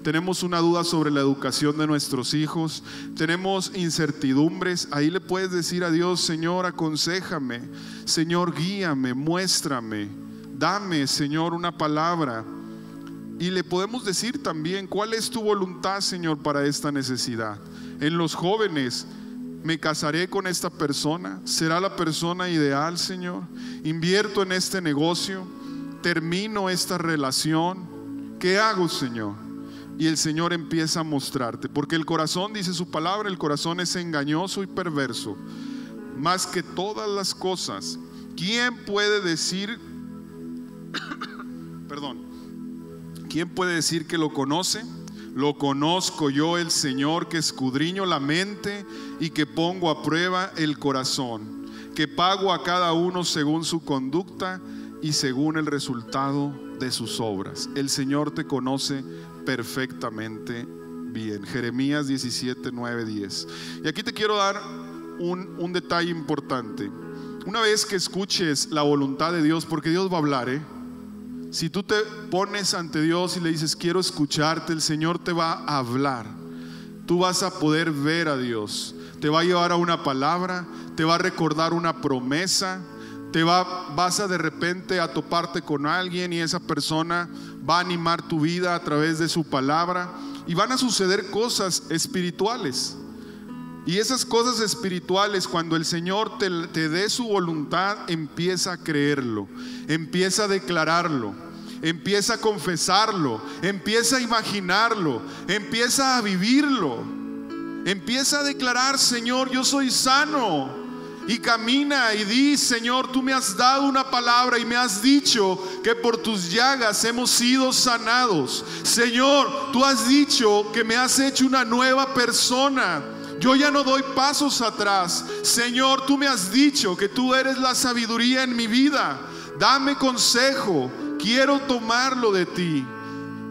tenemos una duda sobre la educación de nuestros hijos, tenemos incertidumbres, ahí le puedes decir a Dios, Señor, aconsejame, Señor, guíame, muéstrame, dame, Señor, una palabra. Y le podemos decir también, ¿cuál es tu voluntad, Señor, para esta necesidad? En los jóvenes, me casaré con esta persona, será la persona ideal, Señor. Invierto en este negocio, termino esta relación. ¿Qué hago, Señor? Y el Señor empieza a mostrarte, porque el corazón, dice su palabra, el corazón es engañoso y perverso, más que todas las cosas. ¿Quién puede decir, perdón, quién puede decir que lo conoce? Lo conozco yo, el Señor, que escudriño la mente y que pongo a prueba el corazón, que pago a cada uno según su conducta y según el resultado de sus obras. El Señor te conoce perfectamente bien. Jeremías 17, 9, 10. Y aquí te quiero dar un, un detalle importante. Una vez que escuches la voluntad de Dios, porque Dios va a hablar, ¿eh? Si tú te pones ante Dios y le dices, quiero escucharte, el Señor te va a hablar. Tú vas a poder ver a Dios. Te va a llevar a una palabra, te va a recordar una promesa, te va, vas a de repente a toparte con alguien y esa persona va a animar tu vida a través de su palabra y van a suceder cosas espirituales. Y esas cosas espirituales, cuando el Señor te, dé su voluntad, empieza a creerlo, empieza a declararlo, empieza a confesarlo, empieza a imaginarlo, empieza a vivirlo, empieza a declarar, Señor, yo soy sano y camina y di, Señor, tú me has dado una palabra y me has dicho que por tus llagas hemos sido sanados. Señor, tú has dicho que me has hecho una nueva persona. Yo ya no doy pasos atrás. Señor, tú me has dicho que tú eres la sabiduría en mi vida. Dame consejo. Quiero tomarlo de ti.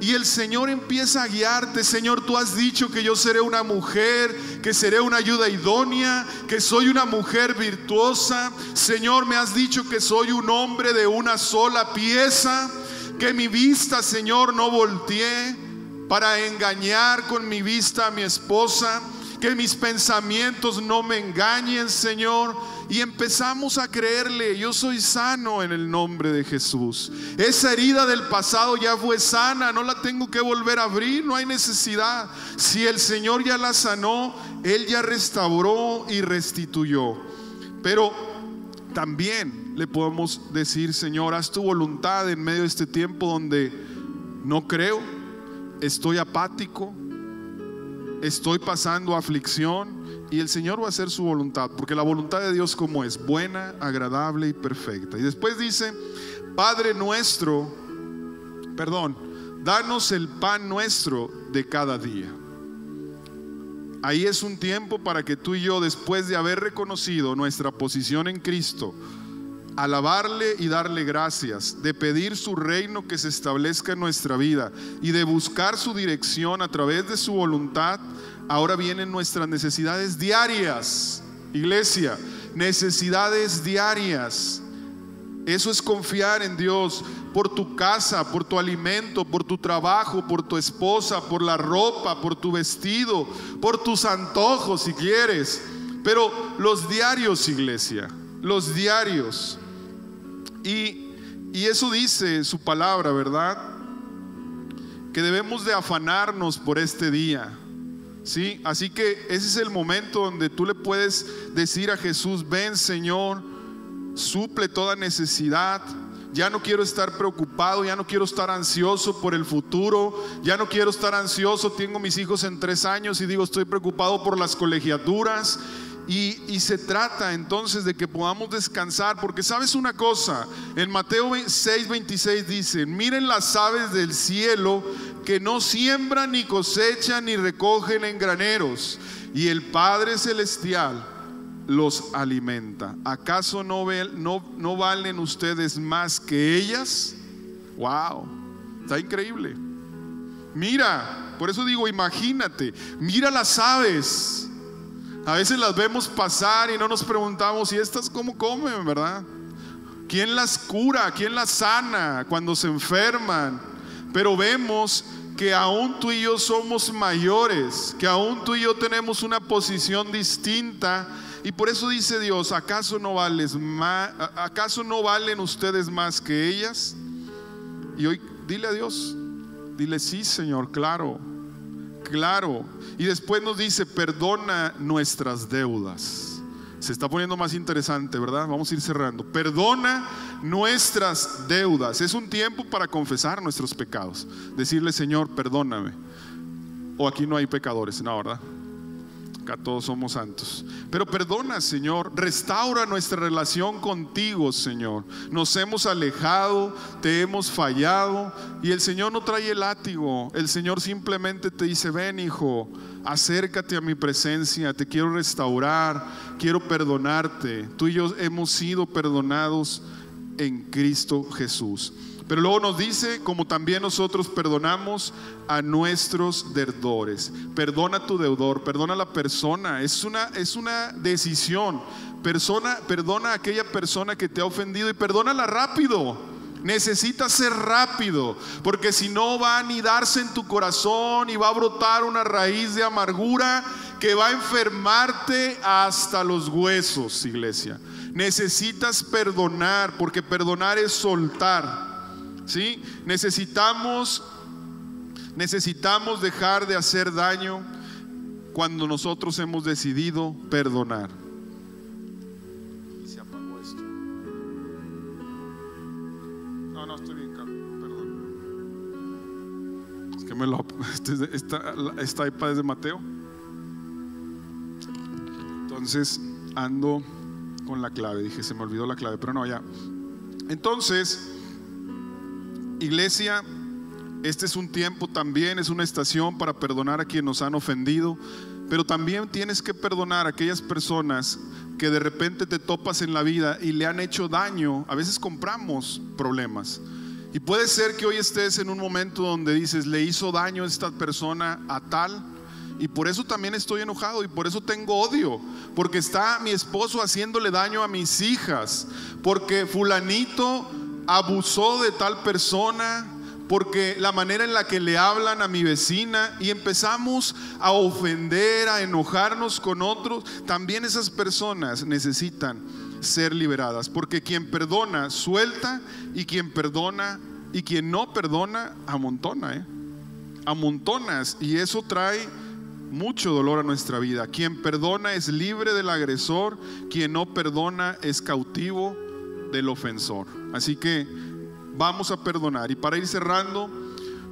Y el Señor empieza a guiarte. Señor, tú has dicho que yo seré una mujer, que seré una ayuda idónea, que soy una mujer virtuosa. Señor, me has dicho que soy un hombre de una sola pieza, que mi vista, Señor, no volteé para engañar con mi vista a mi esposa, que mis pensamientos no me engañen, Señor y empezamos a creerle, yo soy sano en el nombre de Jesús. Esa herida del pasado ya fue sana, no la tengo que volver a abrir, no hay necesidad. Si el Señor ya la sanó, Él ya restauró y restituyó. Pero también le podemos decir, Señor, haz tu voluntad en medio de este tiempo donde no creo, estoy apático, estoy pasando aflicción y el Señor va a hacer su voluntad, porque la voluntad de Dios como es buena, agradable y perfecta. Y después dice, Padre nuestro, perdón, danos el pan nuestro de cada día. Ahí es un tiempo para que tú y yo, después de haber reconocido nuestra posición en Cristo, alabarle y darle gracias, de pedir su reino que se establezca en nuestra vida y de buscar su dirección a través de su voluntad, Ahora vienen nuestras necesidades diarias, iglesia, necesidades diarias. Eso es confiar en Dios por tu casa, por tu alimento, por tu trabajo, por tu esposa, por la ropa, por tu vestido, por tus antojos si quieres. Pero los diarios, iglesia, los diarios. Y, y eso dice su palabra, ¿verdad? Que debemos de afanarnos por este día ¿Sí? Así que ese es el momento donde tú le puedes decir a Jesús, ven Señor, suple toda necesidad. Ya no quiero estar preocupado, ya no quiero estar ansioso por el futuro, ya no quiero estar ansioso. Tengo mis hijos en tres años y digo, estoy preocupado por las colegiaturas Y, se trata entonces de que podamos descansar, porque sabes una cosa, en Mateo 6:26 dice, miren las aves del cielo que no siembran ni cosechan ni recogen en graneros, y el Padre Celestial los alimenta. ¿Acaso no, no valen ustedes más que ellas? ¡Wow! Está increíble. Mira, por eso digo, imagínate, mira las aves. A veces las vemos pasar y no nos preguntamos, ¿y estas cómo comen, verdad? ¿Quién las cura? ¿Quién las sana cuando se enferman? Pero vemos que aún tú y yo somos mayores, que aún tú y yo tenemos una posición distinta. Y por eso dice Dios, ¿acaso no, ¿acaso no valen ustedes más que ellas? Y hoy dile a Dios, dile sí Señor, claro, claro. Y después nos dice, perdona nuestras deudas. Se está poniendo más interesante, ¿verdad? Vamos a ir cerrando. Perdona nuestras deudas. Es un tiempo para confesar nuestros pecados. Decirle, Señor, perdóname. O aquí no hay pecadores, no, ¿verdad? Acá todos somos santos. Pero perdona, Señor, restaura nuestra relación contigo, Señor. Nos hemos alejado, te hemos fallado y el Señor no trae el látigo. El Señor simplemente te dice, ven hijo, acércate a mi presencia, te quiero restaurar, quiero perdonarte. Tú y yo hemos sido perdonados en Cristo Jesús. Pero luego nos dice, como también nosotros perdonamos a nuestros deudores. Perdona a tu deudor, perdona a la persona. Es una, es una decisión. Persona, perdona a aquella persona que te ha ofendido y perdónala rápido. Necesita ser rápido, porque si no va a anidarse en tu corazón y va a brotar una raíz de amargura que va a enfermarte hasta los huesos, iglesia. Necesitas perdonar, porque perdonar es soltar. ¿Sí? Necesitamos, necesitamos dejar de hacer daño cuando nosotros hemos decidido perdonar. Y se apagó esto. No, no, estoy bien, perdón. Es que me lo. Este esta, esta iPad es de Mateo. Entonces ando con la clave. Dije, se me olvidó la clave, pero no, ya. Entonces, Iglesia, este es un tiempo también, es una estación para perdonar a quienes nos han ofendido, pero también tienes que perdonar a aquellas personas que de repente te topas en la vida y le han hecho daño. A veces compramos problemas. Y puede ser que hoy estés en un momento donde dices, le hizo daño esta persona a tal, y por eso también estoy enojado y por eso tengo odio. Porque está mi esposo haciéndole daño a mis hijas. Porque fulanito abusó de tal persona, porque la manera en la que le hablan a mi vecina y empezamos a ofender, a enojarnos con otros, también esas personas necesitan ser liberadas, porque quien perdona suelta y quien perdona y quien no perdona amontona, ¿eh? amontonas y eso trae mucho dolor a nuestra vida. Quien perdona es libre del agresor, quien no perdona es cautivo del ofensor. Así que vamos a perdonar. Y para ir cerrando,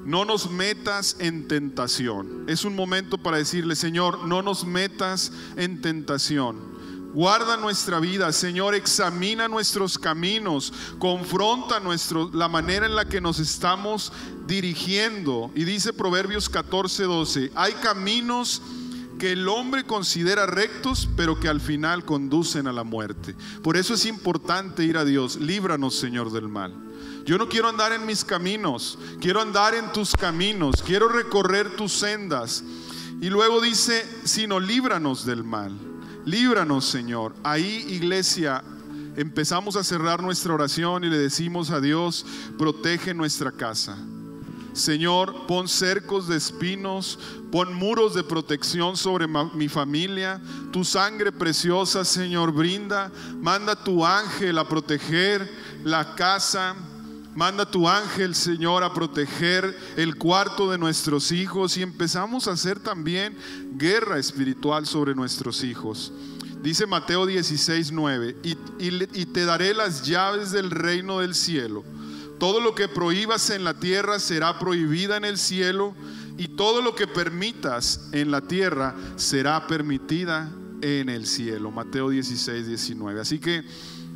no nos metas en tentación. Es un momento para decirle, Señor, no nos metas en tentación. Guarda nuestra vida, Señor, examina nuestros caminos, confronta nuestro, la manera en la que nos estamos dirigiendo. Y dice Proverbios 14, 12, hay caminos que el hombre considera rectos, pero que al final conducen a la muerte. Por eso es importante ir a Dios. Líbranos, Señor, del mal. Yo no quiero andar en mis caminos, quiero andar en tus caminos, quiero recorrer tus sendas. Y luego dice, sino líbranos del mal. Líbranos, Señor. Ahí, iglesia, empezamos a cerrar nuestra oración y le decimos a Dios, protege nuestra casa. Señor, pon cercos de espinos, pon muros de protección sobre mi familia. Tu sangre preciosa, Señor, brinda. Manda tu ángel a proteger la casa. Manda tu ángel, Señor, a proteger el cuarto de nuestros hijos y empezamos a hacer también guerra espiritual sobre nuestros hijos. Dice Mateo 16, 9, y, y te daré las llaves del reino del cielo. Todo lo que prohíbas en la tierra será prohibida en el cielo y todo lo que permitas en la tierra será permitida en el cielo. Mateo 16, 19. Así que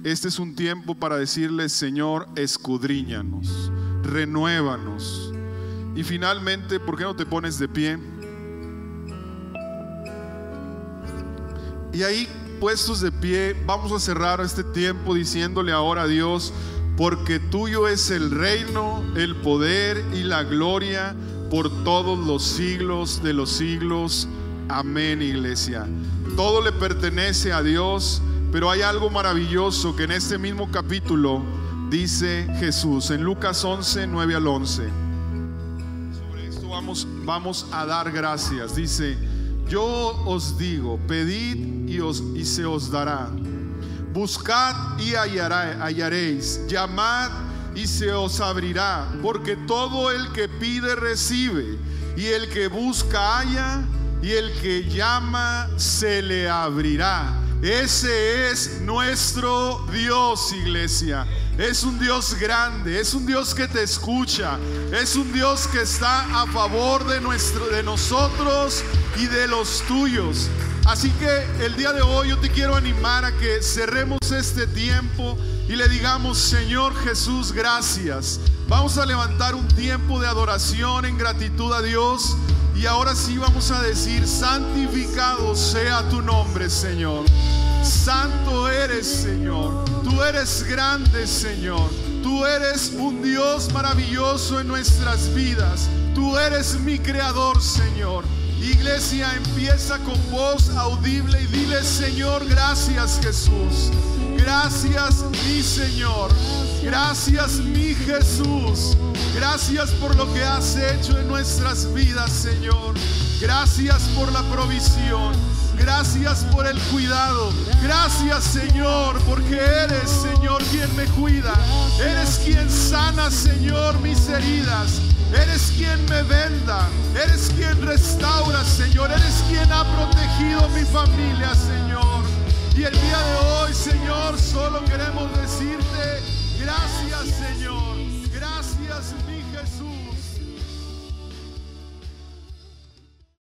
este es un tiempo para decirle, Señor, escudriñanos, renuévanos. Y finalmente, ¿por qué no te pones de pie? Y ahí, puestos de pie, vamos a cerrar este tiempo diciéndole ahora a Dios, porque tuyo es el reino, el poder y la gloria por todos los siglos de los siglos. Amén, iglesia. Todo le pertenece a Dios, pero hay algo maravilloso que en este mismo capítulo dice Jesús, en Lucas 11, 9 al 11. Sobre esto vamos, vamos a dar gracias. Dice, yo os digo, pedid y, os, y se os dará Buscad y hallaréis, llamad y se os abrirá, porque todo el que pide recibe, y el que busca halla, y el que llama se le abrirá. Ese es nuestro Dios, iglesia. Es un Dios grande, es un Dios que te escucha, es un Dios que está a favor de nuestro de nosotros y de los tuyos. Así que el día de hoy yo te quiero animar a que cerremos este tiempo y le digamos, Señor Jesús, gracias. Vamos a levantar un tiempo de adoración en gratitud a Dios. Y ahora sí vamos a decir, santificado sea tu nombre, Señor. Santo eres, Señor. Tú eres grande, Señor. Tú eres un Dios maravilloso en nuestras vidas. Tú eres mi creador, Señor. Iglesia, empieza con voz audible y dile, Señor, gracias Jesús. Gracias mi Señor. Gracias mi Jesús. Gracias por lo que has hecho en nuestras vidas, Señor. Gracias por la provisión. Gracias por el cuidado. Gracias, Señor, porque eres, Señor, quien me cuida. Eres quien sana, Señor, mis heridas. Eres quien me venda. Eres quien restaura, Señor. Eres quien ha protegido mi familia, Señor. Y el día de hoy, Señor, solo queremos decirte gracias, Señor.